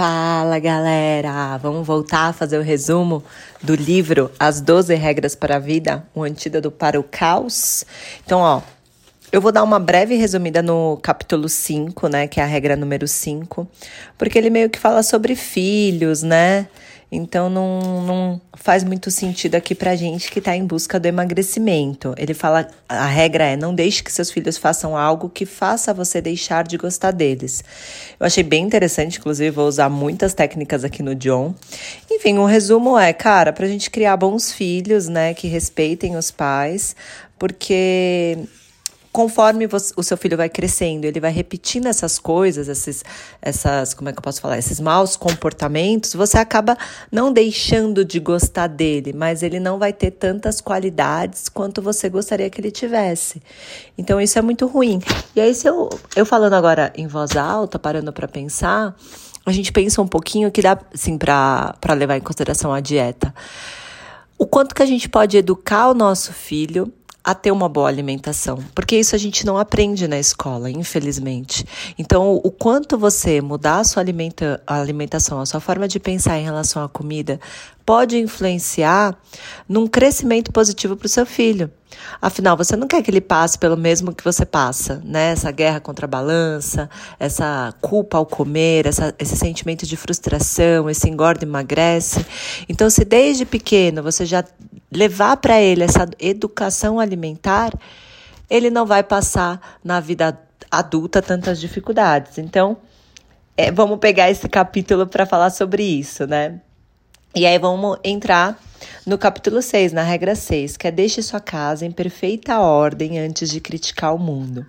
Fala galera! Vamos voltar a fazer o resumo do livro As 12 Regras para a Vida, um antídoto para o caos. Então, ó, eu vou dar uma breve resumida no capítulo 5, né, que é a regra número 5, porque ele meio que fala sobre filhos, né? Então não, não faz muito sentido aqui pra gente que tá em busca do emagrecimento. Ele fala, a regra é não deixe que seus filhos façam algo que faça você deixar de gostar deles. Eu achei bem interessante, inclusive vou usar muitas técnicas aqui no John. Enfim, o um resumo é, cara, pra gente criar bons filhos, né, que respeitem os pais, porque conforme você, o seu filho vai crescendo, ele vai repetindo essas coisas, esses, essas, como é que eu posso falar, esses maus comportamentos, você acaba não deixando de gostar dele, mas ele não vai ter tantas qualidades quanto você gostaria que ele tivesse. Então isso é muito ruim. E aí se eu, eu falando agora em voz alta, parando para pensar, a gente pensa um pouquinho que dá, assim, para levar em consideração a dieta. O quanto que a gente pode educar o nosso filho a ter uma boa alimentação, porque isso a gente não aprende na escola, infelizmente. Então, o quanto você mudar a sua alimenta alimentação, a sua forma de pensar em relação à comida, pode influenciar num crescimento positivo para o seu filho. Afinal, você não quer que ele passe pelo mesmo que você passa, né? Essa guerra contra a balança, essa culpa ao comer, essa, esse sentimento de frustração, esse engorda e emagrece. Então, se desde pequeno você já levar para ele essa educação alimentar, ele não vai passar na vida adulta tantas dificuldades. Então, é, vamos pegar esse capítulo para falar sobre isso, né? E aí vamos entrar no capítulo 6, na regra 6, que é deixe sua casa em perfeita ordem antes de criticar o mundo.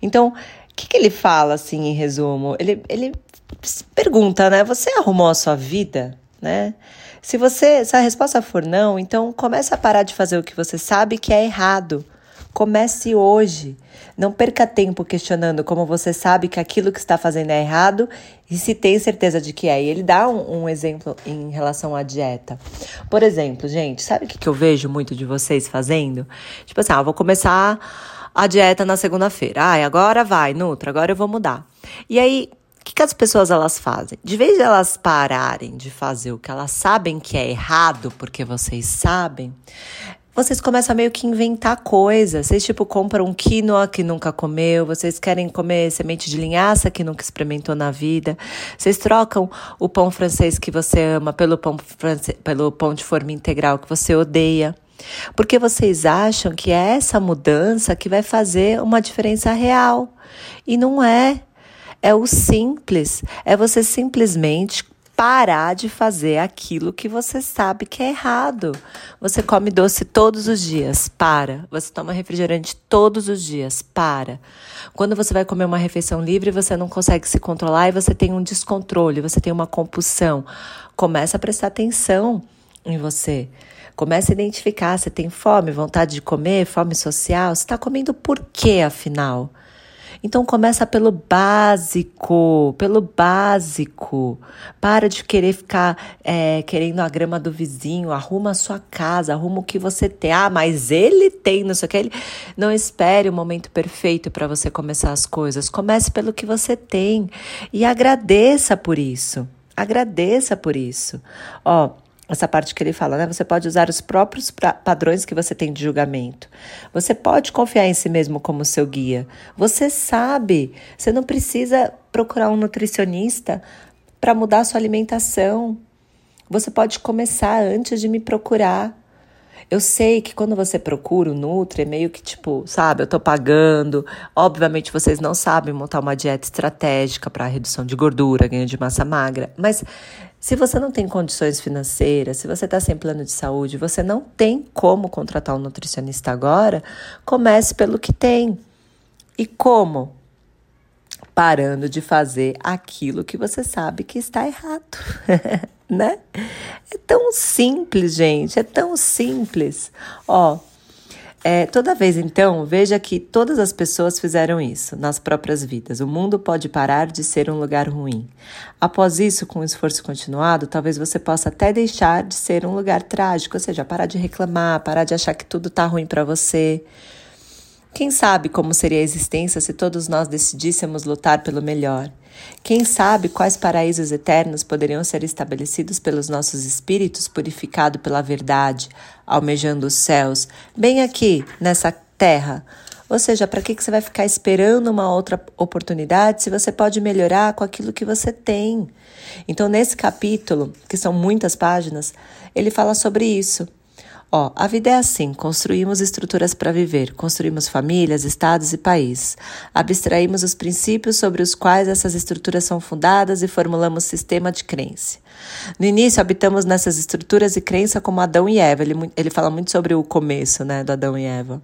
Então, o que, que ele fala assim em resumo? Ele, ele pergunta, né? Você arrumou a sua vida, né? Se você, se a resposta for não, então comece a parar de fazer o que você sabe que é errado. Comece hoje. Não perca tempo questionando como você sabe que aquilo que está fazendo é errado e se tem certeza de que é. E ele dá um, um exemplo em relação à dieta. Por exemplo, gente, sabe o que, que eu vejo muito de vocês fazendo? Tipo assim, ah, vou começar a dieta na segunda-feira. Ai, agora vai, Nutra, agora eu vou mudar. E aí, o que, que as pessoas elas fazem? De vez de elas pararem de fazer o que elas sabem que é errado, porque vocês sabem, vocês começam a meio que inventar coisas. Vocês, tipo, compram quinoa que nunca comeu, vocês querem comer semente de linhaça que nunca experimentou na vida. Vocês trocam o pão francês que você ama pelo pão, francês, pelo pão de forma integral que você odeia. Porque vocês acham que é essa mudança que vai fazer uma diferença real. E não é. É o simples, é você simplesmente parar de fazer aquilo que você sabe que é errado. Você come doce todos os dias, para. Você toma refrigerante todos os dias, para. Quando você vai comer uma refeição livre, você não consegue se controlar e você tem um descontrole, você tem uma compulsão. Começa a prestar atenção em você. Comece a identificar, você tem fome, vontade de comer, fome social, você está comendo por quê, afinal? Então começa pelo básico, pelo básico. Para de querer ficar é, querendo a grama do vizinho, arruma a sua casa, arruma o que você tem. Ah, mas ele tem, não sei o que. Ele... Não espere o momento perfeito para você começar as coisas. Comece pelo que você tem e agradeça por isso. Agradeça por isso. Ó, essa parte que ele fala, né? Você pode usar os próprios padrões que você tem de julgamento. Você pode confiar em si mesmo como seu guia. Você sabe. Você não precisa procurar um nutricionista para mudar sua alimentação. Você pode começar antes de me procurar. Eu sei que quando você procura o Nutri, é meio que tipo, sabe, eu tô pagando. Obviamente vocês não sabem montar uma dieta estratégica para redução de gordura, ganho de massa magra, mas se você não tem condições financeiras, se você está sem plano de saúde, você não tem como contratar um nutricionista agora, comece pelo que tem. E como? Parando de fazer aquilo que você sabe que está errado, né? É tão simples, gente, é tão simples. Ó, é, toda vez, então, veja que todas as pessoas fizeram isso nas próprias vidas. O mundo pode parar de ser um lugar ruim. Após isso, com um esforço continuado, talvez você possa até deixar de ser um lugar trágico, ou seja, parar de reclamar, parar de achar que tudo está ruim para você. Quem sabe como seria a existência se todos nós decidíssemos lutar pelo melhor? Quem sabe quais paraísos eternos poderiam ser estabelecidos pelos nossos espíritos purificados pela verdade, almejando os céus, bem aqui, nessa terra? Ou seja, para que, você vai ficar esperando uma outra oportunidade se você pode melhorar com aquilo que você tem? Então, nesse capítulo, que são muitas páginas, ele fala sobre isso. Ó, a vida é assim: construímos estruturas para viver, construímos famílias, estados e países. Abstraímos os princípios sobre os quais essas estruturas são fundadas e formulamos sistema de crença. No início, habitamos nessas estruturas e crença como Adão e Eva. Ele, ele fala muito sobre o começo né, do Adão e Eva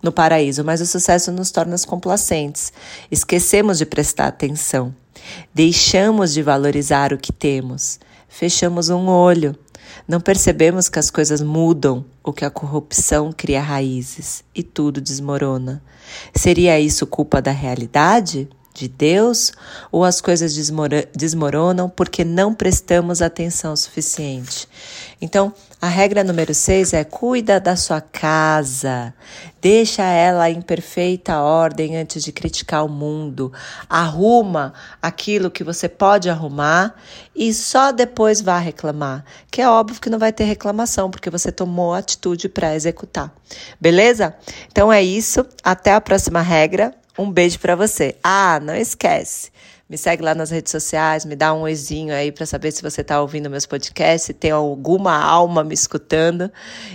no paraíso, mas o sucesso nos torna complacentes. Esquecemos de prestar atenção. Deixamos de valorizar o que temos. Fechamos um olho. Não percebemos que as coisas mudam ou que a corrupção cria raízes e tudo desmorona. Seria isso culpa da realidade? De Deus ou as coisas desmoronam porque não prestamos atenção suficiente. Então, a regra número 6 é cuida da sua casa. Deixa ela em perfeita ordem antes de criticar o mundo. Arruma aquilo que você pode arrumar e só depois vá reclamar. Que é óbvio que não vai ter reclamação porque você tomou atitude para executar. Beleza? Então é isso. Até a próxima regra. Um beijo para você. Ah, não esquece. Me segue lá nas redes sociais, me dá um oizinho aí para saber se você está ouvindo meus podcasts, se tem alguma alma me escutando.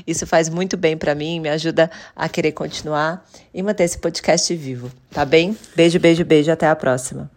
Isso faz muito bem para mim, me ajuda a querer continuar e manter esse podcast vivo, tá bem? Beijo, beijo, beijo, até a próxima.